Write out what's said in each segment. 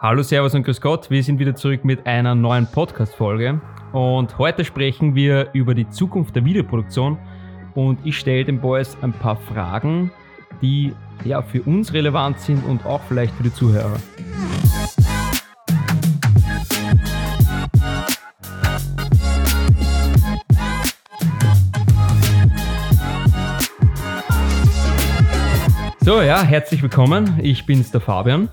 Hallo, Servus und Grüß Gott. Wir sind wieder zurück mit einer neuen Podcast-Folge. Und heute sprechen wir über die Zukunft der Videoproduktion. Und ich stelle den Boys ein paar Fragen, die ja für uns relevant sind und auch vielleicht für die Zuhörer. So, ja, herzlich willkommen. Ich bin's, der Fabian.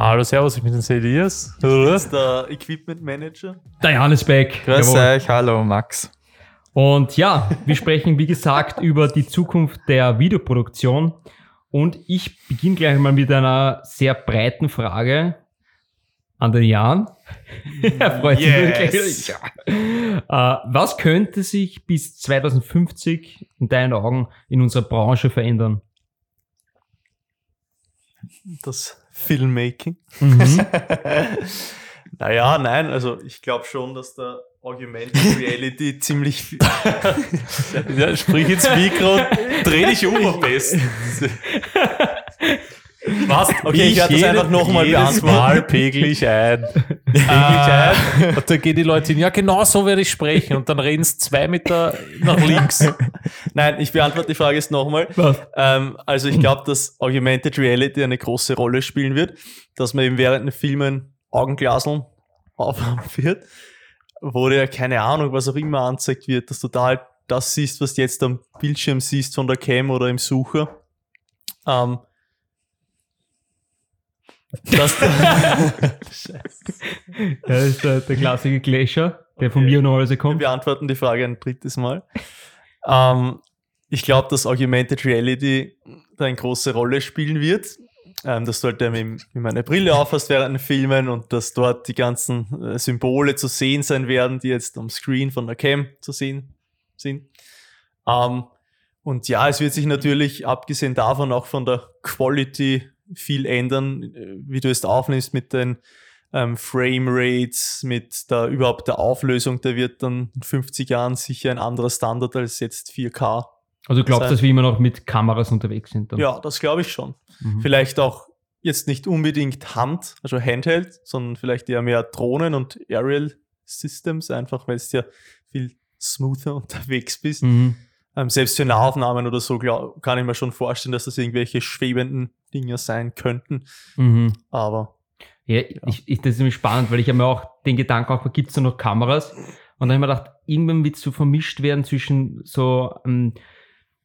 Hallo, Servus, ich bin der Elias. Du bist der Equipment Manager. Der Johannes Beck. Grüß Jawohl. euch, hallo Max. Und ja, wir sprechen wie gesagt über die Zukunft der Videoproduktion. Und ich beginne gleich mal mit einer sehr breiten Frage an den Jan. er freut yes. sich wirklich. Ja. Uh, was könnte sich bis 2050 in deinen Augen in unserer Branche verändern? Das Filmmaking. Mhm. naja, nein, also ich glaube schon, dass der Augmented Reality ziemlich viel. ja, sprich ins Mikro dreh dich um am besten. Was? Okay, ich werde das einfach nochmal beantworten. Mal pegel ich ein. Pegel ich ein. Und dann gehen die Leute hin, ja genau so werde ich sprechen. Und dann reden sie zwei Meter nach links. Nein, ich beantworte die Frage jetzt nochmal. Ähm, also ich glaube, dass Augmented Reality eine große Rolle spielen wird, dass man eben während den Filmen Augenglaseln aufhaben wird, wo dir keine Ahnung, was auch immer anzeigt wird, dass du da halt das siehst, was du jetzt am Bildschirm siehst von der Cam oder im Sucher. Ähm, das, Scheiße. Das ist der, der klassische Glacier, der okay. von mir normalerweise kommt. Wir beantworten die Frage ein drittes Mal. Ähm, ich glaube, dass Augmented Reality da eine große Rolle spielen wird. Ähm, dass du halt ähm, eine Brille aufhast während den Filmen und dass dort die ganzen äh, Symbole zu sehen sein werden, die jetzt am Screen von der Cam zu sehen sind. Ähm, und ja, es wird sich natürlich, abgesehen davon, auch von der Quality viel ändern, äh, wie du es aufnimmst mit den ähm, Frame Rates, mit der überhaupt der Auflösung, der wird dann in 50 Jahren sicher ein anderer Standard als jetzt 4K. Also du glaubst, dass wir immer noch mit Kameras unterwegs sind? Dann? Ja, das glaube ich schon. Mhm. Vielleicht auch jetzt nicht unbedingt Hand, also Handheld, sondern vielleicht eher mehr Drohnen und Aerial Systems, einfach weil es ja viel smoother unterwegs bist. Mhm. Ähm, selbst für Nahaufnahmen oder so glaub, kann ich mir schon vorstellen, dass das irgendwelche schwebenden Dinge sein könnten. Mhm. Aber. Ja, ja. Ich, ich, das ist nämlich spannend, weil ich habe mir auch den Gedanken auch, gibt es da noch Kameras? Und dann habe ich mir gedacht, irgendwann wird es so vermischt werden zwischen so ähm,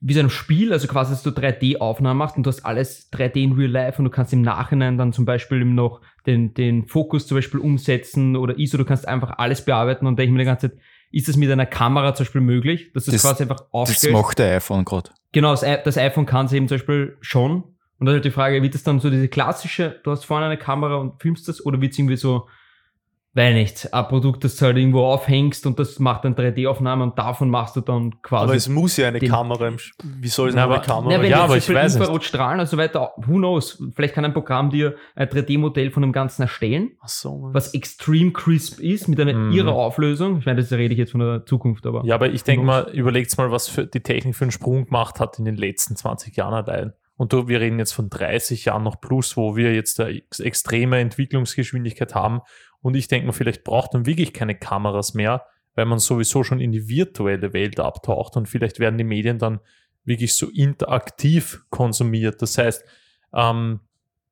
wie so einem Spiel, also quasi, dass du 3D-Aufnahmen machst und du hast alles 3D in Real Life und du kannst im Nachhinein dann zum Beispiel noch den, den Fokus zum Beispiel umsetzen oder ISO, du kannst einfach alles bearbeiten und denke ich mir die ganze Zeit, ist das mit einer Kamera zum Beispiel möglich, dass du das, quasi einfach aufstellst? Das macht der iPhone gerade. Genau, das, das iPhone kann es eben zum Beispiel schon. Und dann ist halt die Frage, wird das dann so diese klassische, du hast vorne eine Kamera und filmst das, oder wird es irgendwie so weil nicht, ein Produkt, das du halt irgendwo aufhängst und das macht dann 3D-Aufnahme und davon machst du dann quasi. Aber es muss ja eine Kamera, wie soll es eine Kamera? Na, ja, aber ich weiß Infrarotstrahlen und so weiter, who knows, vielleicht kann ein Programm dir ein 3D-Modell von dem Ganzen erstellen, Ach so, was extrem crisp ist, mit einer mhm. ihrer Auflösung. Ich meine, das rede ich jetzt von der Zukunft, aber. Ja, aber ich denke mal, überlegt mal, was für die Technik für einen Sprung gemacht hat in den letzten 20 Jahren allein. Und du, wir reden jetzt von 30 Jahren noch plus, wo wir jetzt eine extreme Entwicklungsgeschwindigkeit haben. Und ich denke mal, vielleicht braucht man wirklich keine Kameras mehr, weil man sowieso schon in die virtuelle Welt abtaucht. Und vielleicht werden die Medien dann wirklich so interaktiv konsumiert. Das heißt, ähm,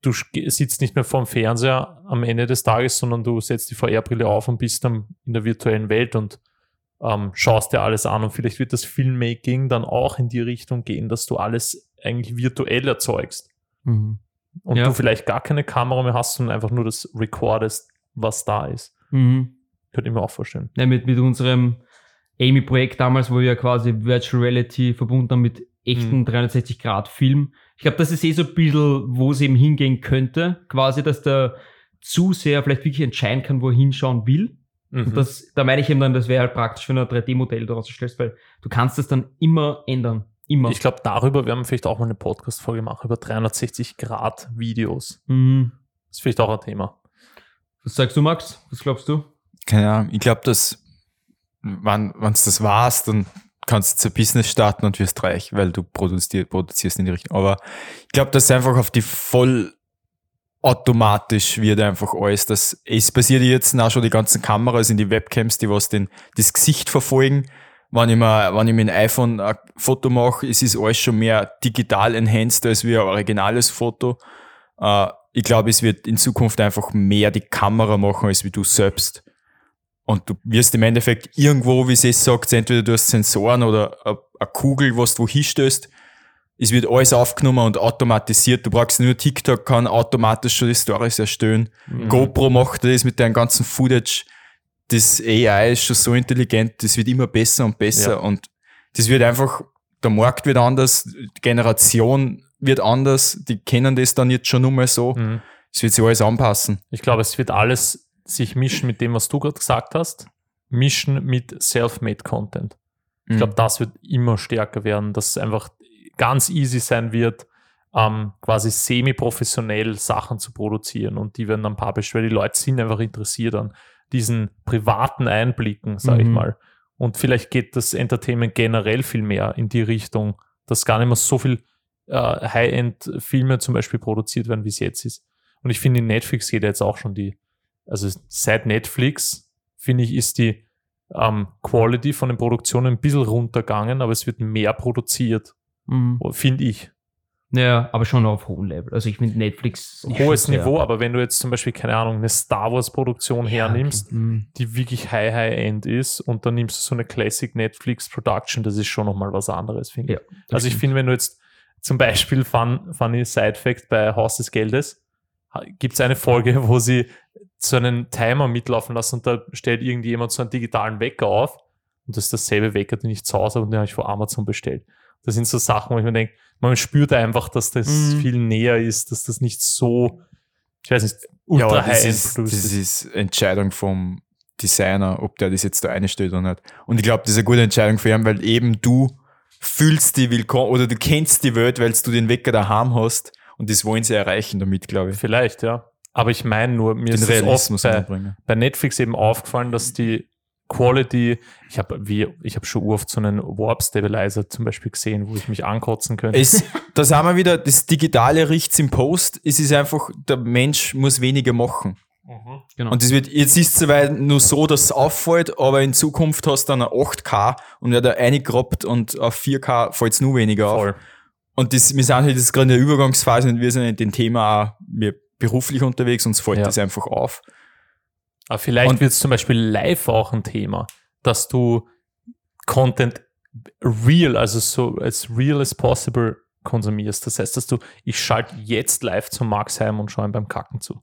du sitzt nicht mehr vorm Fernseher am Ende des Tages, sondern du setzt die VR-Brille auf und bist dann in der virtuellen Welt. Und ähm, schaust dir alles an. Und vielleicht wird das Filmmaking dann auch in die Richtung gehen, dass du alles eigentlich virtuell erzeugst. Mhm. Und ja. du vielleicht gar keine Kamera mehr hast, sondern einfach nur das recordest was da ist. Mhm. Könnte ich mir auch vorstellen. Ja, mit, mit unserem Amy-Projekt damals, wo wir quasi Virtual Reality verbunden haben mit echten mhm. 360-Grad-Film. Ich glaube, das ist eh so ein bisschen, wo es eben hingehen könnte. Quasi, dass der Zuseher vielleicht wirklich entscheiden kann, wo er hinschauen will. Mhm. Und das, da meine ich eben dann, das wäre halt praktisch, wenn du ein 3D-Modell daraus erstellst, weil du kannst das dann immer ändern. Immer. Ich glaube, darüber werden wir vielleicht auch mal eine Podcast-Folge machen, über 360-Grad-Videos. Mhm. Das ist vielleicht auch ein Thema. Was sagst du, Max? Was glaubst du? Keine Ahnung. Ich glaube, dass, wenn du das warst, dann kannst du ein Business starten und wirst reich, weil du produzierst, produzierst in die Richtung. Aber ich glaube, dass einfach auf die voll automatisch wird einfach alles. Das, es passiert jetzt auch schon die ganzen Kameras in die Webcams, die was den, das Gesicht verfolgen. Wenn ich mir, wenn ich mit dem iPhone ein Foto mache, es ist alles schon mehr digital enhanced als wie ein originales Foto. Äh, ich glaube, es wird in Zukunft einfach mehr die Kamera machen, als wie du selbst. Und du wirst im Endeffekt irgendwo, wie sie es sagt, entweder du hast Sensoren oder eine Kugel, was du hinstößt. Es wird alles aufgenommen und automatisiert. Du brauchst nur TikTok, kann automatisch schon die Stories erstellen. Mhm. GoPro macht das mit deinem ganzen Footage. Das AI ist schon so intelligent, das wird immer besser und besser Ja. und das wird einfach, der Markt wird anders, die Generation wird anders, die kennen das dann jetzt schon nur mal so. Mhm. Es wird sich alles anpassen. Ich glaube, es wird alles sich mischen mit dem, was du gerade gesagt hast, mischen mit Self-Made Content. Ich glaube, das wird immer stärker werden, dass einfach ganz easy sein wird, ähm, quasi semi-professionell Sachen zu produzieren und die werden dann published, weil die Leute sind einfach interessiert an diesen privaten Einblicken, sage ich Mhm. mal. Und vielleicht geht das Entertainment generell viel mehr in die Richtung, dass gar nicht mehr so viel äh, High-End-Filme zum Beispiel produziert werden, wie es jetzt ist. Und ich finde, in Netflix geht jetzt auch schon die, also seit Netflix, finde ich, ist die ähm, Quality von den Produktionen ein bisschen runtergegangen, aber es wird mehr produziert, Mhm. finde ich. Ja, aber schon auf hohem Level. Also ich finde Netflix. Hohes Niveau, aber wenn du jetzt zum Beispiel, keine Ahnung, eine Star Wars-Produktion Ja, hernimmst, okay. Mhm. die wirklich high, high end ist und dann nimmst du so eine Classic Netflix Production, das ist schon nochmal was anderes, finde ich. Ja, Also ich finde, wenn du jetzt zum Beispiel Fun, Funny Side Fact bei Haus des Geldes, gibt es eine Folge, wo sie so einen Timer mitlaufen lassen und da stellt irgendjemand so einen digitalen Wecker auf und das ist dasselbe Wecker, den ich zu Hause habe und den habe ich vor Amazon bestellt. Das sind so Sachen, wo ich mir denke, man spürt einfach, dass das Mhm. viel näher ist, dass das nicht so, ich weiß nicht, ultra das high-end ist, das ist Entscheidung vom Designer, ob der das jetzt da einstellt oder nicht. Und ich glaube, das ist eine gute Entscheidung für ihn, weil eben du fühlst die willkommen oder du kennst die Welt, weil du den Wecker daheim hast und das wollen sie erreichen damit, glaube ich. Vielleicht, ja. Aber ich meine nur, mir Den ist es oft bei, bei Netflix eben aufgefallen, dass die Quality, ich habe wie, ich habe schon oft so einen Warp Stabilizer zum Beispiel gesehen, wo ich mich ankotzen könnte. Es, da sind wir wieder, das Digitale riecht's im Post. Es ist einfach, der Mensch muss weniger machen. Mhm. Genau. Und das wird, jetzt ist es soweit nur so, dass es auffällt, aber in Zukunft hast du dann ein 8K und wird da reingerobbt und auf 4K fällt es nur weniger auf. Voll. Und das, wir sind halt jetzt gerade in der Übergangsphase und wir sind in dem Thema auch wir beruflich unterwegs, uns fällt Ja. das einfach auf. Aber vielleicht wird es zum Beispiel live auch ein Thema, dass du Content real, also so as real as possible konsumierst. Das heißt, dass du, ich schalte jetzt live zum Max heim und schaue ihm beim Kacken zu.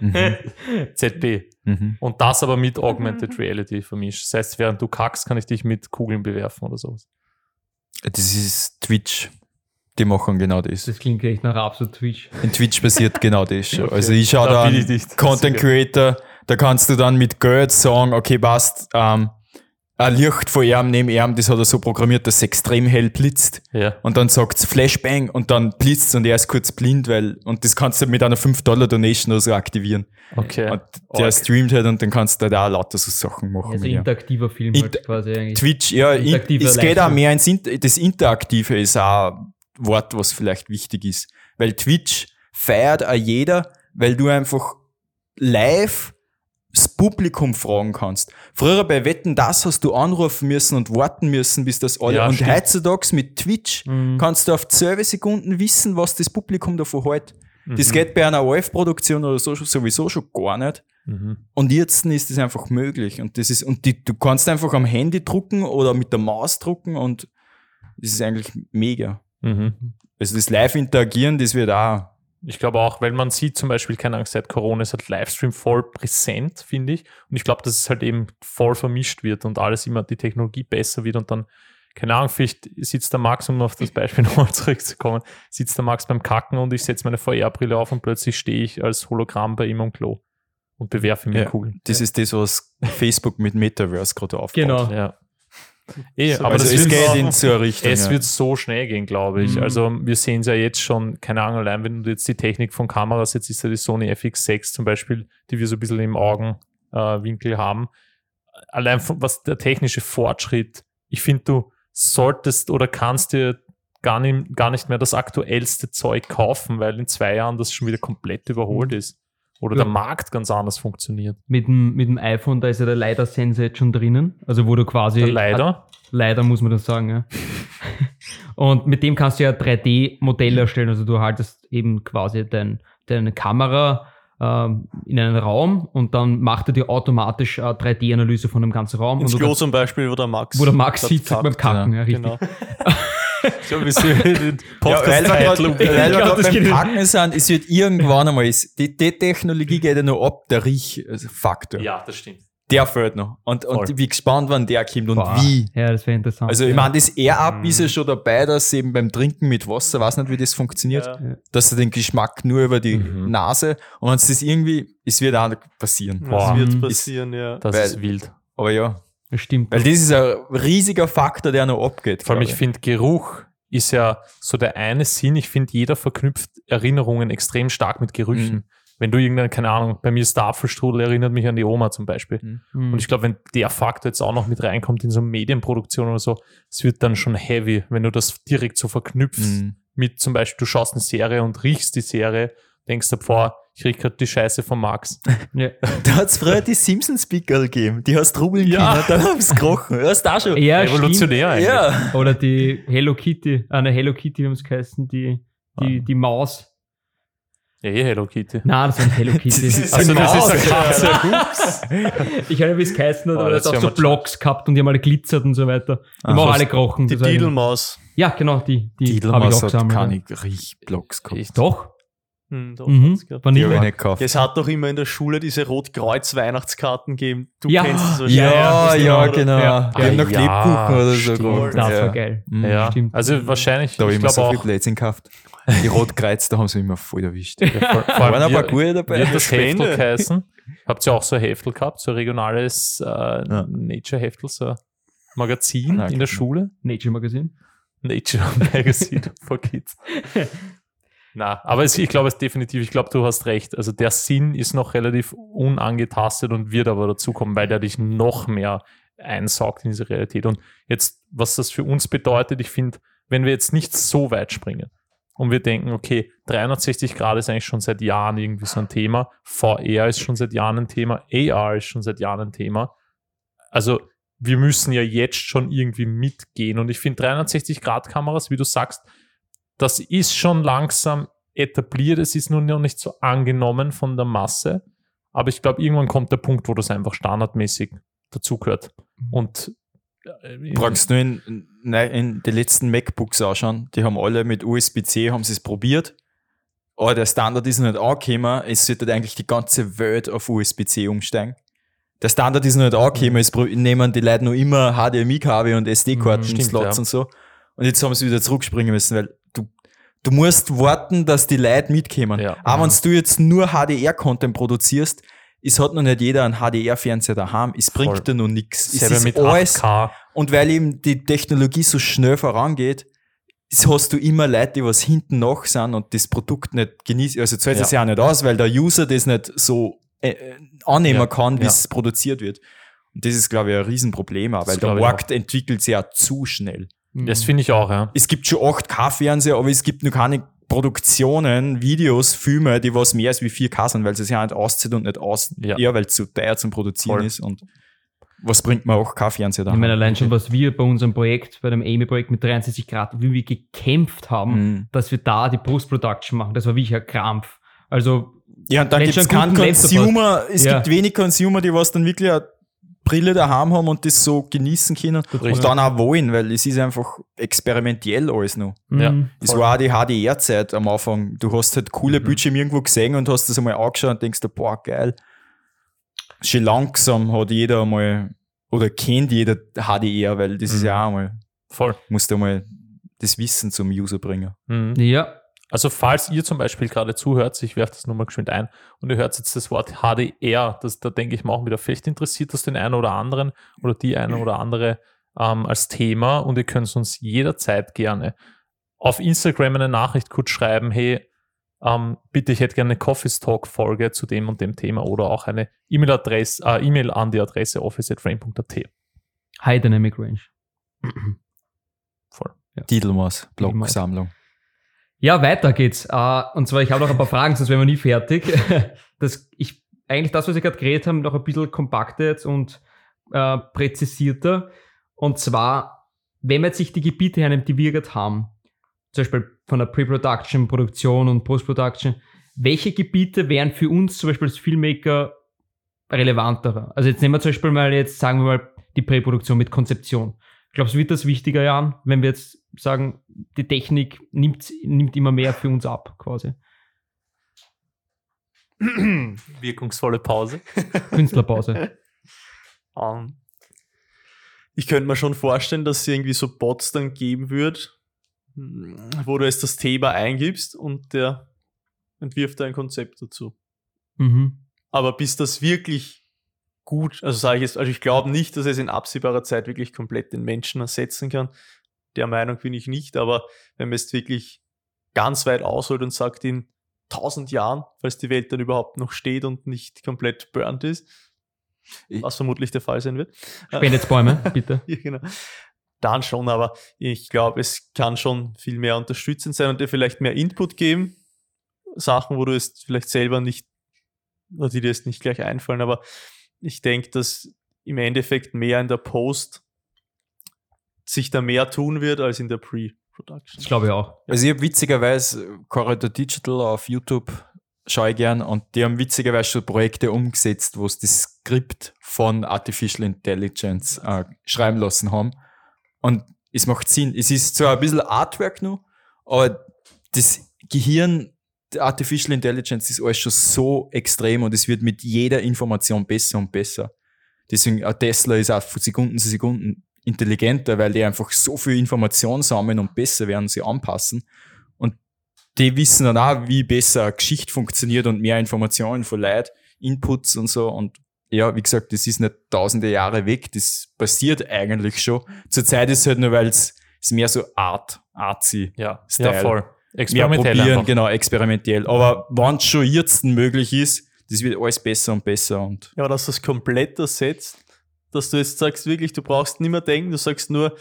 Mhm. ZB. Mhm. Und das aber mit Augmented Reality vermischt. Das heißt, während du kackst, kann ich dich mit Kugeln bewerfen oder sowas. Das ist Twitch. Die machen genau das. Das klingt echt nach absolut Twitch. In Twitch passiert genau das schon. Okay. Also ich schaue Da nicht. Content Creator, da kannst du dann mit Geld sagen, okay, passt, ähm, ein Licht von ihm neben ihm, das hat er so programmiert, dass es extrem hell blitzt. Ja. Und dann sagt's Flashbang und dann blitzt's und er ist kurz blind, weil, und das kannst du mit einer 5-Dollar-Donation oder so aktivieren. Okay. Und der Arg. streamt halt und dann kannst du da auch lauter so Sachen machen. Also interaktiver Film Inter- halt quasi eigentlich. Twitch, ja, es geht auch mehr ins Inter das Interaktive ist auch Wort, was vielleicht wichtig ist. Weil Twitch feiert auch jeder, weil du einfach live das Publikum fragen kannst. Früher bei Wetten, das hast du anrufen müssen und warten müssen, bis das alle. Ja, und stimmt. heutzutage mit Twitch Mhm. kannst du auf 12 Sekunden wissen, was das Publikum davon hält. Das Mhm. geht bei einer ORF-Produktion oder so sowieso schon gar nicht. Mhm. Und jetzt ist das einfach möglich. Und das ist, und die, du kannst einfach am Handy drucken oder mit der Maus drucken und das ist eigentlich mega. Mhm. Also das Live-Interagieren, das wird auch. Ich glaube auch, weil man sieht zum Beispiel, keine Angst, seit Corona ist halt Livestream voll präsent, finde ich. Und ich glaube, dass es halt eben voll vermischt wird und alles immer die Technologie besser wird und dann, keine Ahnung, vielleicht sitzt der Max, um auf das Beispiel nochmal zurückzukommen, sitzt der Max beim Kacken und ich setze meine VR-Brille auf und plötzlich stehe ich als Hologramm bei ihm am Klo und bewerfe ihm Ja, Kugeln. Das ist das, was Facebook mit Metaverse gerade aufbaut. Genau. Ja. Eh, So, aber also das es wird geht so- in eine Richtung. es ja. wird so schnell gehen, glaube ich. Mhm. Also wir sehen es ja jetzt schon, keine Ahnung, allein wenn du jetzt die Technik von Kameras, jetzt ist ja die Sony FX6 zum Beispiel, die wir so ein bisschen im Augenwinkel äh, haben. Allein von, was der technische Fortschritt, ich finde, du solltest oder kannst dir gar nicht, gar nicht mehr das aktuellste Zeug kaufen, weil in zwei Jahren das schon wieder komplett überholt ist. Oder Ja. der Markt ganz anders funktioniert. Mit dem, mit dem iPhone, da ist ja der LiDAR-Sensor jetzt schon drinnen. Also wo du quasi. Der leider. Leider muss man das sagen, ja. Und mit dem kannst du ja 3D-Modelle erstellen. Also du haltest eben quasi dein, deine Kamera ähm, in einen Raum und dann macht er dir automatisch eine 3D-Analyse von dem ganzen Raum. Ins und du Klo zum Beispiel, wo der Max. wo der Max sitzt beim kackt. Kacken, ja, richtig. Genau. So wie sie den Ja, weil wir Podcast-Titel Ja, beim Packen sind, es wird irgendwann einmal, ist, die, die Technologie geht ja noch ab, der Riechfaktor. Ja, das stimmt. Der fehlt noch. Und, Voll. und ich bin gespannt, wann der kommt und Boah. wie. Ja, das wäre interessant. Also ich ja. meine, das Air-Up ist ja schon dabei, dass eben beim Trinken mit Wasser, weiß nicht, wie das funktioniert, Ja. dass du den Geschmack nur über die Mhm. Nase und wenn es das irgendwie, es wird auch passieren. Boah. wird Mhm. passieren, ja. Das Weil- ist wild. Aber ja, das stimmt. weil das ist ein riesiger Faktor, der noch abgeht. Vor allem, ich finde, Geruch ist ja so der eine Sinn. Ich finde, jeder verknüpft Erinnerungen extrem stark mit Gerüchen. Mhm. Wenn du irgendeine, keine Ahnung, bei mir ist Apfelstrudel, erinnert mich an die Oma zum Beispiel. Mhm. Und ich glaube, wenn der Faktor jetzt auch noch mit reinkommt in so Medienproduktion oder so, es wird dann schon heavy, wenn du das direkt so verknüpfst Mhm. mit zum Beispiel, du schaust eine Serie und riechst die Serie, denkst du, boah, ich riech gerade die Scheiße von Max. ja. Da hat es früher die Simpsons-Pickel gegeben, die hast trubeln Ja. können, dann haben sie gerochen. Du hast auch schon. ja, Revolutionär eigentlich. Ja. stimmt. Oder die Hello Kitty, eine Hello Kitty, wie haben es geheißen, die, die, die Maus. Ja, eh Hello Kitty. Nein, das nicht Hello Kitty. Das ist Also, das ist eine Maus. Katze. ich habe wie es geheißen hat, Oh, aber das das auch so Blocks gehabt und die haben alle glitzert und so weiter. Die haben auch alle gerochen. Die Didelmaus. Ja, genau, die, die habe ich Didelmaus auch hat gesammelt. keine ja. Riechblocks gehabt. Ich- Doch. Hm, Mhm. gekauft. Es hat doch immer in der Schule diese Rot-Kreuz-Weihnachtskarten gegeben. Du Ja. kennst es Ja, wahrscheinlich. ja, oder? genau. Ja. Die haben noch ja, Lebkuchen oder so stimmt. Das ja. war geil. Mhm. Ja, Stimmt. also wahrscheinlich, Da habe ich immer so glaube viel auch, Blödsinn gekauft. Die Rotkreuz, da haben sie immer voll erwischt. ja, vor, vor Da waren allem ein paar wir- gute dabei. Wird das. Heftel geheißen? Habt ihr auch so ein Heftel gehabt, so ein regionales äh, Nature-Heftel, so ein Magazin Nein, in der keine. Schule? Nature Magazine. Nature Magazine for Kids. Na, aber es, ich glaube es definitiv, ich glaube, du hast recht. Also der Sinn ist noch relativ unangetastet und wird aber dazukommen, weil der dich noch mehr einsaugt in diese Realität. Und jetzt, was das für uns bedeutet, ich finde, wenn wir jetzt nicht so weit springen und wir denken, okay, 360 Grad ist eigentlich schon seit Jahren irgendwie so ein Thema, VR ist schon seit Jahren ein Thema, AR ist schon seit Jahren ein Thema. Also wir müssen ja jetzt schon irgendwie mitgehen. Und ich finde 360-Grad-Kameras, wie du sagst, das ist schon langsam etabliert. Es ist nur noch nicht so angenommen von der Masse. Aber ich glaube, irgendwann kommt der Punkt, wo das einfach standardmäßig dazugehört. Und äh, Brauchst du nur in, nein, in die letzten MacBooks anschauen, die haben alle mit USB-C, haben sie es probiert. Aber der Standard ist noch nicht angekommen, es sollte eigentlich die ganze Welt auf USB-C umsteigen. Der Standard ist noch nicht angekommen, es pro- nehmen die Leute noch immer HDMI-Kabel und Mhm, SD-Karten-Slots stimmt, ja. und so. Und jetzt haben sie wieder zurückspringen müssen, weil du, musst warten, dass die Leute mitkommen. Ja. Auch Mhm. wenn du jetzt nur HDR-Content produzierst, es hat noch nicht jeder einen HDR-Fernseher daheim, es bringt Voll. dir noch nichts. Es ist mit alles 8K. und weil eben die Technologie so schnell vorangeht, hast du immer Leute, die was hinten noch sind und das Produkt nicht genießen. Also zahlt es ja auch nicht aus, weil der User das nicht so äh, äh, annehmen Ja, kann, wie ja. es produziert wird. Und das ist, glaube ich, ein Riesenproblem, auch, weil der Markt entwickelt sich ja zu schnell. Das finde ich auch, ja. Es gibt schon 8K-Fernseher, aber es gibt noch keine Produktionen, Videos, Filme, die was mehr als wie 4K sind, weil es sich ja nicht auszieht und nicht aus, Ja. eher weil es zu teuer zum Produzieren Voll. ist. Und was bringt mir auch K-Fernseher da? Ich meine, allein schon, was wir bei unserem Projekt, bei dem Amy-Projekt mit 63 Grad, wie wir gekämpft haben, Mhm. dass wir da die Post-Production machen. Das war wirklich ein Krampf. Also, Ja, und dann gibt es schon keinen Consumer, es Ja. gibt wenig Consumer, die was dann wirklich Brille daheim haben und das so genießen können Richtig. und dann auch wollen, weil es ist einfach experimentell alles noch. Ja. mhm. Es war auch die HDR-Zeit am Anfang. Du hast halt coole Bildschirme irgendwo gesehen und hast das einmal angeschaut und denkst dir, boah, geil. Schon langsam hat jeder einmal, oder kennt jeder HDR, weil das ist Mhm. ja auch einmal, Voll. musst du einmal das Wissen zum User bringen. Mhm. ja, Also falls ihr zum Beispiel gerade zuhört, ich werfe das nur mal geschwind ein und ihr hört jetzt das Wort HDR, das, da denke ich mal auch wieder, vielleicht interessiert das den einen oder anderen oder die eine oder andere ähm, als Thema und ihr könnt uns jederzeit gerne auf Instagram eine Nachricht kurz schreiben, hey, ähm, bitte, ich hätte gerne eine Coffee Talk Folge zu dem und dem Thema oder auch eine E-Mail-Adresse, äh, E-Mail an die Adresse office.frame.at. High Dynamic Range. Voll. Titelmaß, Titelmaß. Blocksammlung. Ja, weiter geht's. Äh, und zwar, ich habe noch ein paar Fragen, sonst wären wir nie fertig. Das, ich, eigentlich das, was wir gerade geredet haben, noch ein bisschen kompakter jetzt und äh, präzisierter. Und zwar, wenn man jetzt sich die Gebiete hernimmt, die wir gerade haben, zum Beispiel von der Pre-Production, Produktion und Post-Production, welche Gebiete wären für uns zum Beispiel als Filmmaker relevantere? Also jetzt nehmen wir zum Beispiel mal jetzt, sagen wir mal, die Präproduktion mit Konzeption. Glaubst du, wird das wichtiger, Jan, wenn wir jetzt sagen, die Technik nimmt, nimmt immer mehr für uns ab, quasi? Wirkungsvolle Pause. Künstlerpause. Ähm, ich könnte mir schon vorstellen, dass es irgendwie so Bots dann geben wird, wo du jetzt das Thema eingibst und der entwirft ein Konzept dazu. mhm. Aber bis das wirklich gut, also sage ich jetzt, also ich glaube nicht, dass es in absehbarer Zeit wirklich komplett den Menschen ersetzen kann. Der Meinung bin ich nicht, aber wenn man jetzt wirklich ganz weit ausholt und sagt, in tausend Jahren, falls die Welt dann überhaupt noch steht und nicht komplett burnt ist, was vermutlich der Fall sein wird. Spendet Bäume, bitte. Ja, genau. Dann schon, aber ich glaube, es kann schon viel mehr unterstützend sein und dir vielleicht mehr Input geben. Sachen, wo du es vielleicht selber nicht, oder die dir jetzt nicht gleich einfallen, aber ich denke, dass im Endeffekt mehr in der Post sich da mehr tun wird als in der Pre-Production. Das glaube ich auch. Also ich habe witzigerweise Corridor Digital auf YouTube schaue ich gern und die haben witzigerweise schon Projekte umgesetzt, wo sie das Skript von Artificial Intelligence äh, schreiben lassen haben. Und es macht Sinn. Es ist zwar ein bisschen Artwork nur, aber das Gehirn Artificial Intelligence ist alles schon so extrem und es wird mit jeder Information besser und besser. Deswegen, ein Tesla ist auch von Sekunden zu Sekunden intelligenter, weil die einfach so viel Information sammeln und besser werden, sie anpassen. Und die wissen dann auch, wie besser eine Geschichte funktioniert und mehr Informationen von Leuten, Inputs und so. Und ja, wie gesagt, das ist nicht tausende Jahre weg, das passiert eigentlich schon. Zurzeit ist es halt nur, weil es ist mehr so Art, artsy. Ja, Style. ja voll. Mehr Experimentell probieren, einfach. genau, experimentell. Aber wann es schon jetzt möglich ist, das wird alles besser und besser und Ja, dass du das komplett ersetzt, dass du jetzt sagst, wirklich, du brauchst nicht mehr denken, du sagst nur,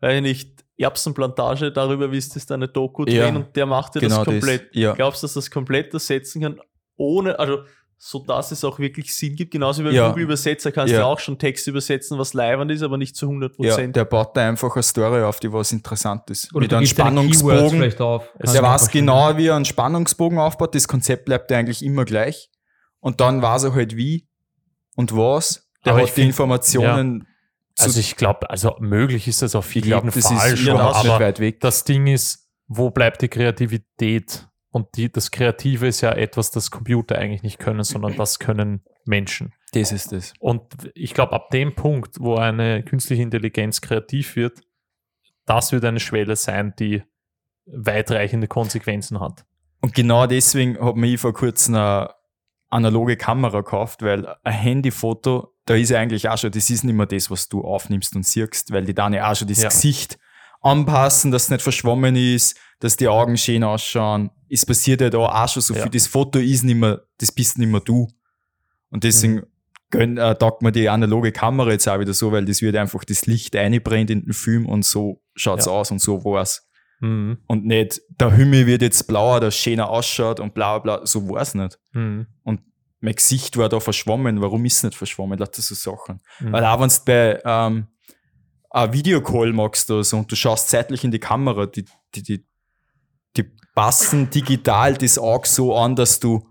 weiß ich nicht, Erbsenplantage darüber, wie ist das deine Doku Ja, drehen und der macht dir genau das das, komplett. ja. Glaubst du, dass das komplett ersetzen kann, ohne, also so dass es auch wirklich Sinn gibt, genauso wie beim Ja. Google-Übersetzer kannst du Ja. ja auch schon Text übersetzen, was leibend ist, aber nicht zu 100 ja, Prozent. der baut da einfach eine Story auf, die was interessant ist. Oder Mit du einem Spannungsbogen. vielleicht auf. Ich Der weiß genau, wie er einen Spannungsbogen aufbaut. Das Konzept bleibt ja eigentlich immer gleich. Und dann weiß er halt wie und was. Der Aber hat ich die find- Informationen zu Also ich glaube, also möglich ist das auf glaub, jeden das Fall ist schon, aber weit weg. das Ding ist, wo bleibt die Kreativität? Und die, das Kreative ist ja etwas, das Computer eigentlich nicht können, sondern das können Menschen. Das ist das. Und ich glaube, ab dem Punkt, wo eine künstliche Intelligenz kreativ wird, das wird eine Schwelle sein, die weitreichende Konsequenzen hat. Und genau deswegen hat mir vor kurzem eine analoge Kamera gekauft, weil ein Handyfoto, da ist ja eigentlich auch schon, das ist nicht mehr das, was du aufnimmst und siehst, weil die dann ja auch schon das Ja. Gesicht anpassen, dass es nicht verschwommen ist, dass die Augen schön ausschauen. Es passiert ja da auch schon so Ja. viel. Das Foto ist nicht mehr, das bist nicht mehr du. Und deswegen Mhm. gönn, äh, taugt mir die analoge Kamera jetzt auch wieder so, weil das wird einfach das Licht einbrennt in den Film und so schaut's Ja. aus und so war's. Mhm. Und nicht, der Himmel wird jetzt blauer, der schöner ausschaut und bla bla bla. So war's nicht. Mhm. Und mein Gesicht war da verschwommen. Warum ist es nicht verschwommen? Lauter so Sachen. Mhm. Weil auch wenn bei ähm, ein Videocall machst oder so und du schaust zeitlich in die Kamera, die, die, die, die passen digital das Auge so an, dass du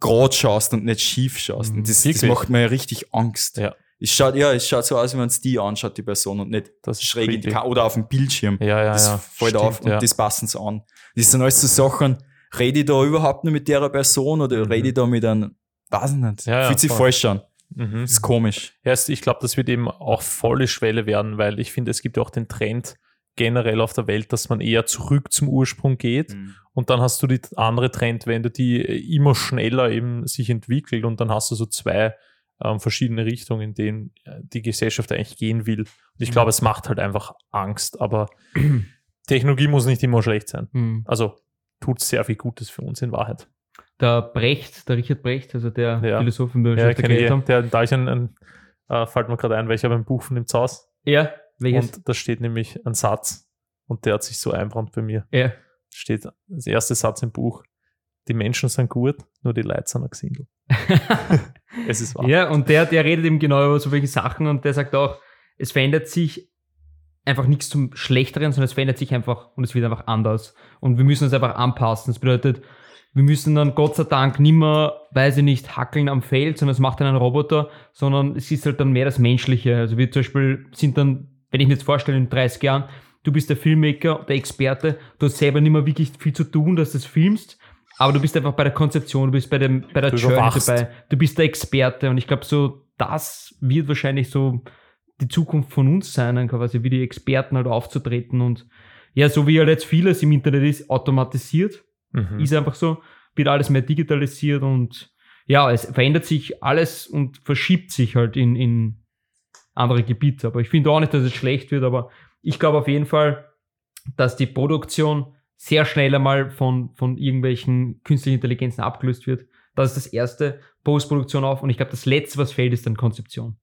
gerade schaust und nicht schief schaust. Und das, das Wirklich? macht mir richtig Angst. Ja. Es schaut, ja, es schaut so aus, wie wenn es die anschaut, die Person, und nicht Das schräg in die oder auf dem Bildschirm Ja, ja, das ja. fällt Stimmt, auf und ja. das passen sie an. Das sind alles so Sachen, rede ich da überhaupt nicht mit der Person oder Mhm. rede ich da mit einem, weiß ich nicht, ja, fühlt sich voll. falsch an. Mhm. Das ist komisch. Ja, ich glaube, das wird eben auch volle Schwelle werden, weil ich finde, es gibt ja auch den Trend generell auf der Welt, dass man eher zurück zum Ursprung geht. Mhm. Und dann hast du die andere Trendwende, die äh, immer schneller eben sich entwickelt und dann hast du so zwei ähm, verschiedene Richtungen, in denen äh, die Gesellschaft eigentlich gehen will. Und ich glaube, es macht halt einfach Angst, aber Technologie muss nicht immer schlecht sein. Hm. Also tut sehr viel Gutes für uns in Wahrheit. Der Brecht, der Richard Brecht, also der Ja. Philosoph, den wir Ja, schon ich, geredet haben. der, da ich ein, ein äh, fällt mir gerade ein, weil ich habe ein Buch von dem Zaus Ja, welches? und da steht nämlich ein Satz, Und der hat sich so einbrannt bei mir. Ja. Steht als erster Satz im Buch. Die Menschen sind gut, nur die Leute sind ein Gesindel. Es ist wahr. Ja, und der, der redet eben genau über so welche Sachen und der sagt auch, es verändert sich einfach nichts zum Schlechteren, sondern es verändert sich einfach und es wird einfach anders. Und wir müssen uns einfach anpassen. Das bedeutet, wir müssen dann Gott sei Dank nimmer, weiß ich nicht, hackeln am Feld, sondern es macht dann ein Roboter, sondern es ist halt dann mehr das Menschliche. Also wir zum Beispiel sind dann, wenn ich mir jetzt vorstelle, in 30 Jahren, du bist der Filmmaker, der Experte, du hast selber nicht mehr wirklich viel zu tun, dass du es filmst, aber du bist einfach bei der Konzeption, du bist bei, dem, bei der Du Journey überwachst. dabei, du bist der Experte und ich glaube so, das wird wahrscheinlich so die Zukunft von uns sein, dann quasi wie die Experten halt aufzutreten und ja, so wie halt jetzt vieles im Internet ist, automatisiert, Mhm. ist einfach so, wird alles mehr digitalisiert und ja, es verändert sich alles und verschiebt sich halt in, in andere Gebiete. Aber ich finde auch nicht, dass es schlecht wird, aber ich glaube auf jeden Fall, dass die Produktion sehr schnell einmal von, von irgendwelchen künstlichen Intelligenzen abgelöst wird. Das ist das erste, Postproduktion auf und ich glaube, das letzte, was fehlt, ist dann Konzeption.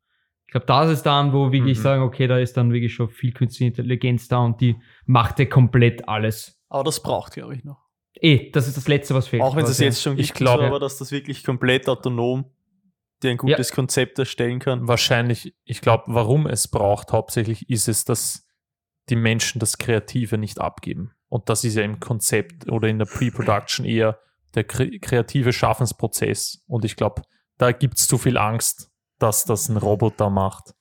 Ich glaube, das ist dann, wo wirklich Mhm. sagen, okay, da ist dann wirklich schon viel künstliche Intelligenz da und die macht ja komplett alles. Aber das braucht, glaube ich, noch. Eh, das ist das Letzte, was fehlt. Auch wenn es jetzt schon Ich gibt, glaube- so, aber dass das wirklich komplett autonom dir ein gutes Konzept erstellen kann. Wahrscheinlich, ich glaube, warum es braucht hauptsächlich ist es, dass die Menschen das Kreative nicht abgeben. Und das ist ja im Konzept oder in der Pre-Production eher der kre kreative Schaffensprozess. Und ich glaube, da gibt es zu viel Angst, dass das ein Roboter macht.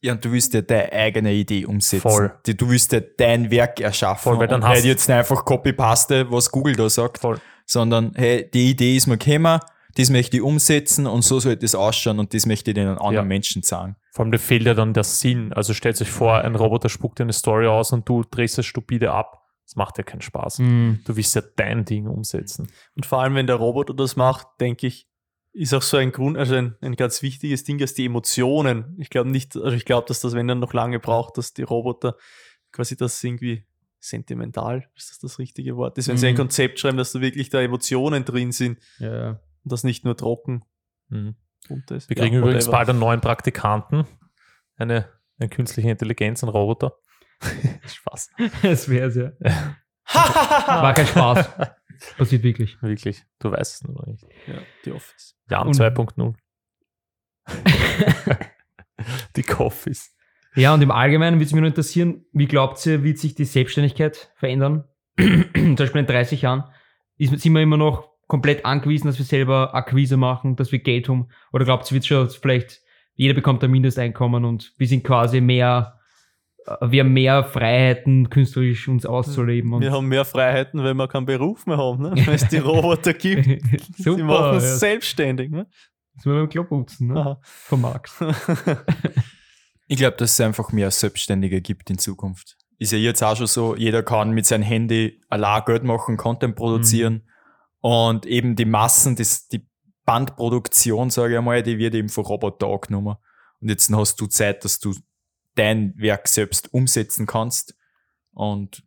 Ja, und du willst ja deine eigene Idee umsetzen. Voll. Die, du willst ja dein Werk erschaffen. Voll, weil dann und hast- nicht jetzt einfach Copy-Paste, was Google da sagt, Voll. sondern hey, die Idee ist mir gekommen, das möchte ich umsetzen und so sollte es ausschauen und das möchte ich den anderen Ja. Menschen sagen. Vor allem, da fehlt ja dann der Sinn. Also stellt euch vor, ein Roboter spuckt dir eine Story aus und du drehst es stupide ab. Das macht ja keinen Spaß. Mhm. Du willst ja dein Ding umsetzen. Und vor allem, wenn der Roboter das macht, denke ich, ist auch so ein Grund, also ein, ein ganz wichtiges Ding, dass die Emotionen, ich glaube nicht, also ich glaube, dass das, wenn dann noch lange braucht, dass die Roboter quasi das irgendwie sentimental, ist das das richtige Wort, ist, wenn sie ein Mhm. Konzept schreiben, dass da wirklich da Emotionen drin sind Ja, und das nicht nur trocken Mhm. runter ist. Wir kriegen Ja, übrigens whatever. bald einen neuen Praktikanten. Eine, eine künstliche Intelligenz, ein Roboter. Spaß. Es wäre ja. War kein Spaß. Passiert wirklich. Wirklich. Du weißt es noch nicht. Ja, die Office. Jan Und- 2.0. Die Coffees. Ja, und im Allgemeinen würde es mich nur interessieren, wie glaubt ihr, wird sich die Selbstständigkeit verändern? Zum Beispiel in 30 Jahren ist, sind wir immer noch komplett angewiesen, dass wir selber Akquise machen, dass wir Geld haben? Oder glaubt ihr, wird schon vielleicht, jeder bekommt ein Mindesteinkommen und wir sind quasi mehr, wir haben mehr Freiheiten, künstlerisch uns auszuleben? Und Wir haben mehr Freiheiten, wenn wir keinen Beruf mehr haben, ne? weil es die Roboter gibt. Super, die machen ja. es Das selbstständig. Ne? müssen wir beim Klo putzen, ne? Aha. Von Marx. Ich glaube, dass es einfach mehr Selbstständige gibt in Zukunft. Ist ja jetzt auch schon so, jeder kann mit seinem Handy allein Geld machen, Content produzieren und eben die Massen, das, die Bandproduktion, sage ich einmal, die wird eben von Robotern angenommen. Und jetzt hast du Zeit, dass du dein Werk selbst umsetzen kannst und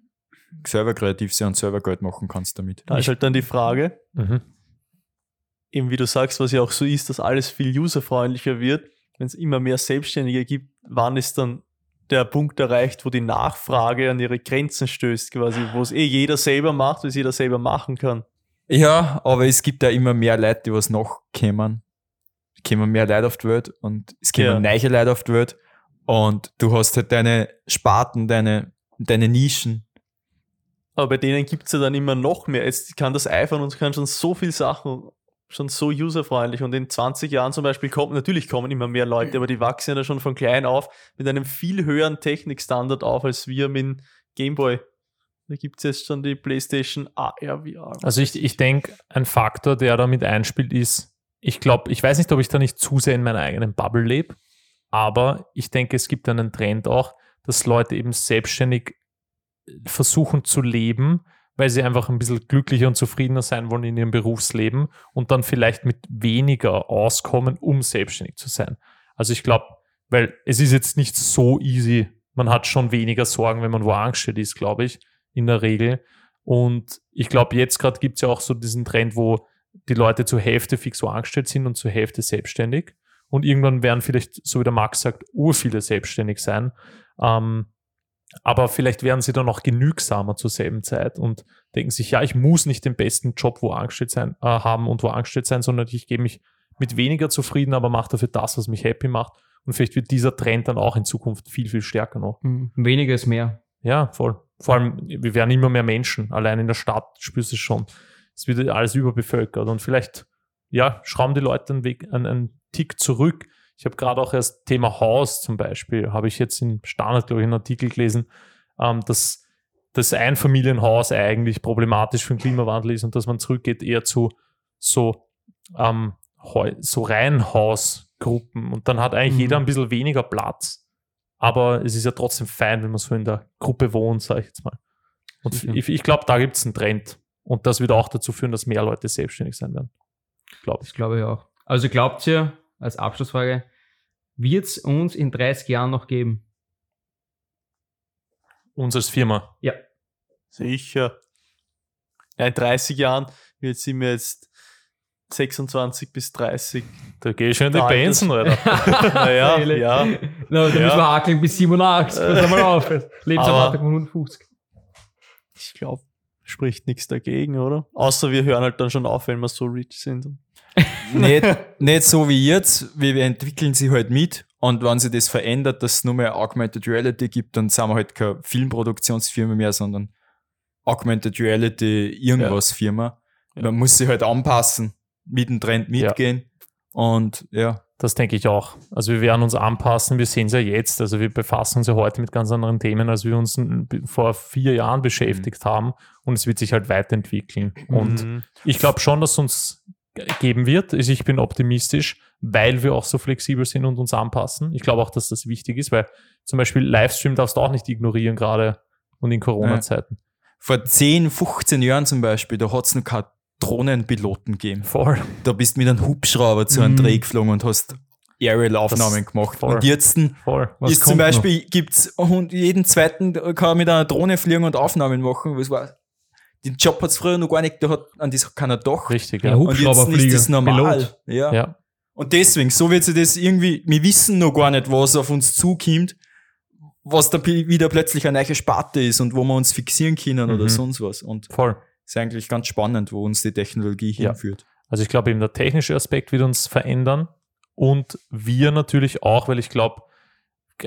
selber kreativ sein und selber Geld machen kannst damit. Da ist halt dann die Frage, Mhm. eben wie du sagst, was ja auch so ist, dass alles viel userfreundlicher wird, wenn es immer mehr Selbstständige gibt, wann ist dann der Punkt erreicht, wo die Nachfrage an ihre Grenzen stößt, quasi, wo es eh jeder selber macht, was jeder selber machen kann. Ja, aber es gibt ja immer mehr Leute, die was nachkommen. Es kommen mehr Leute auf die Welt und es kommen Ja. neue Leute auf die Welt. Und du hast halt deine Sparten, deine, deine Nischen. Aber bei denen gibt es ja dann immer noch mehr. Jetzt kann das iPhone und kann schon so viel Sachen, schon so userfreundlich. Und in 20 Jahren zum Beispiel kommen, natürlich kommen immer mehr Leute, aber die wachsen ja schon von klein auf mit einem viel höheren Technikstandard auf als wir mit dem Gameboy. Da gibt es jetzt schon die PlayStation AR VR. Also ich, ich denke, ein Faktor, der da mit einspielt, ist, ich glaube, ich weiß nicht, ob ich da nicht zu sehr in meiner eigenen Bubble lebe, aber ich denke, es gibt einen Trend auch, dass Leute eben selbstständig versuchen zu leben, weil sie einfach ein bisschen glücklicher und zufriedener sein wollen in ihrem Berufsleben und dann vielleicht mit weniger auskommen, um selbstständig zu sein. Also ich glaube, weil es ist jetzt nicht so easy, man hat schon weniger Sorgen, wenn man wo angestellt ist, glaube ich, in der Regel. Und ich glaube, jetzt gerade gibt es ja auch so diesen Trend, wo die Leute zur Hälfte fix so angestellt sind und zur Hälfte selbstständig. Und irgendwann werden vielleicht, so wie der Max sagt, ur viele selbstständig sein. Ähm, aber vielleicht werden sie dann auch genügsamer zur selben Zeit und denken sich, ja, ich muss nicht den besten Job wo angestellt sein, äh, haben und wo angestellt sein, sondern ich gebe mich mit weniger zufrieden, aber mache dafür das, was mich happy macht. Und vielleicht wird dieser Trend dann auch in Zukunft viel, viel stärker noch. Mhm. Weniger ist mehr. Ja, voll. Vor allem, wir werden immer mehr Menschen. Allein in der Stadt spürst du es schon. Es wird alles überbevölkert. Und vielleicht, ja, schrauben die Leute einen, Weg, einen, einen Tick zurück. Ich habe gerade auch erst Thema Haus zum Beispiel, habe ich jetzt in Standard, glaube ich, einen Artikel gelesen, ähm, dass das Einfamilienhaus eigentlich problematisch für den Klimawandel ist und dass man zurückgeht eher zu so, ähm, so Reihenhausgruppen. Und dann hat eigentlich Mhm. jeder ein bisschen weniger Platz. Aber es ist ja trotzdem fein, wenn man so in der Gruppe wohnt, sage ich jetzt mal. Und ich, ich glaube, da gibt es einen Trend. Und das wird auch dazu führen, dass mehr Leute selbstständig sein werden. Glaube ich. Das glaube ich auch. Also glaubt ihr, als Abschlussfrage, wird es uns in 30 Jahren noch geben? Uns als Firma. Ja. Sicher. Ja, in 30 Jahren, jetzt sind wir jetzt 26 bis 30. Da gehe ich schon in die Benson, Alter. Naja, ja. Na, da Ja. müssen wir hakeln bis 87. Pass mal auf. Lebenserwartung von 150. Ich glaube, spricht nichts dagegen, oder? Außer wir hören halt dann schon auf, wenn wir so rich sind. Nicht, nicht so wie jetzt, wir entwickeln sie halt mit und wenn sich das verändert, dass es nur mehr Augmented Reality gibt, dann sind wir halt keine Filmproduktionsfirma mehr, sondern Augmented Reality irgendwas Firma. Ja. Man muss sich halt anpassen, mit dem Trend mitgehen und ja. Das denke ich auch. Also wir werden uns anpassen, wir sehen es ja jetzt. Also wir befassen uns ja heute mit ganz anderen Themen, als wir uns vor vier Jahren beschäftigt haben. Und es wird sich halt weiterentwickeln. Und Mhm. ich glaube schon, dass uns geben wird. Also ich bin optimistisch, weil wir auch so flexibel sind und uns anpassen. Ich glaube auch, dass das wichtig ist, weil zum Beispiel Livestream darfst du auch nicht ignorieren gerade und in Corona-Zeiten. Vor 10, 15 Jahren zum Beispiel, da hat es noch keine Drohnenpiloten gegeben. Voll. Da bist du mit einem Hubschrauber zu einem Mhm. Dreh geflogen und hast Aerial-Aufnahmen gemacht. voll. Und jetzt ist zum? Beispiel, gibt's und jeden zweiten kann mit einer Drohne fliegen und Aufnahmen machen. Was war? Den Job hat's früher noch gar nicht, da hat an das keiner doch. Richtig, Ja, Und jetzt ist das normal. Pilot. Ja. ja. Und deswegen, so wird sich das irgendwie, wir wissen noch gar nicht, was auf uns zukommt, was da wieder plötzlich eine neue Sparte ist und wo wir uns fixieren können Mhm. oder sonst was. Und Voll. ist eigentlich ganz spannend, wo uns die Technologie Ja. hinführt. Also ich glaube eben der technische Aspekt wird uns verändern und wir natürlich auch, weil ich glaube,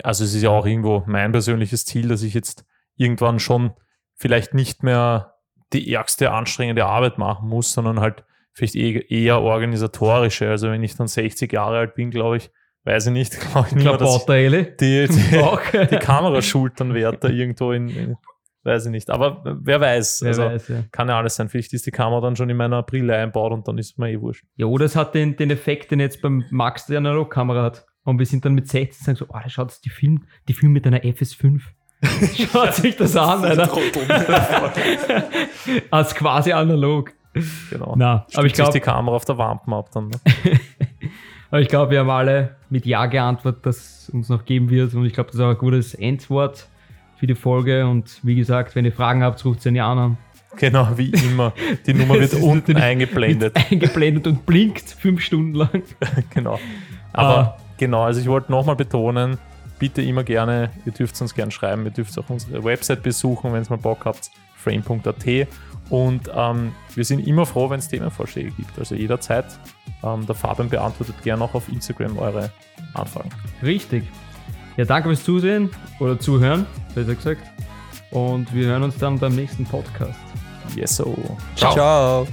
also es ist ja auch irgendwo mein persönliches Ziel, dass ich jetzt irgendwann schon vielleicht nicht mehr die ärgste anstrengende Arbeit machen muss, sondern halt vielleicht eh- eher organisatorische. Also wenn ich dann 60 Jahre alt bin, glaube ich, weiß ich nicht, glaube ich nicht mehr, dass ich die, die, die Kameraschultern werde da irgendwo in, in, weiß ich nicht. Aber wer weiß. Wer also weiß, ja. kann ja alles sein. Vielleicht ist die Kamera dann schon in meiner Brille einbaut und dann ist mir eh wurscht. ja, oder es hat den, den Effekt, den jetzt beim Max die Analogkamera hat. Und wir sind dann mit 16 sagen so, oh, da schaut die Film, die Film mit einer FS5. Schaut sich das an, Alter. Als quasi analog. Genau. Na, aber ich sich die glaube, Kamera auf der Wampen ab dann. Ne? aber ich glaube, wir haben alle mit Ja geantwortet, dass es uns noch geben wird. Und ich glaube, das ist auch ein gutes Endwort für die Folge. Und wie gesagt, wenn ihr Fragen habt, ruft sie an an. Genau, wie immer. Die Nummer wird unten eingeblendet. Wird eingeblendet und blinkt fünf Stunden lang. genau. Aber Ah. genau, also ich wollte nochmal betonen, bitte immer gerne, ihr dürft uns gerne schreiben, ihr dürft auch unsere Website besuchen, wenn ihr mal Bock habt, frame.at. Und ähm, wir sind immer froh, wenn es Themenvorschläge gibt. Also jederzeit. Ähm, der Fabian beantwortet gerne auch auf Instagram eure Anfragen. Richtig. Ja, danke fürs Zusehen oder Zuhören, besser gesagt. Und wir hören uns dann beim nächsten Podcast. Yes, so. Ciao.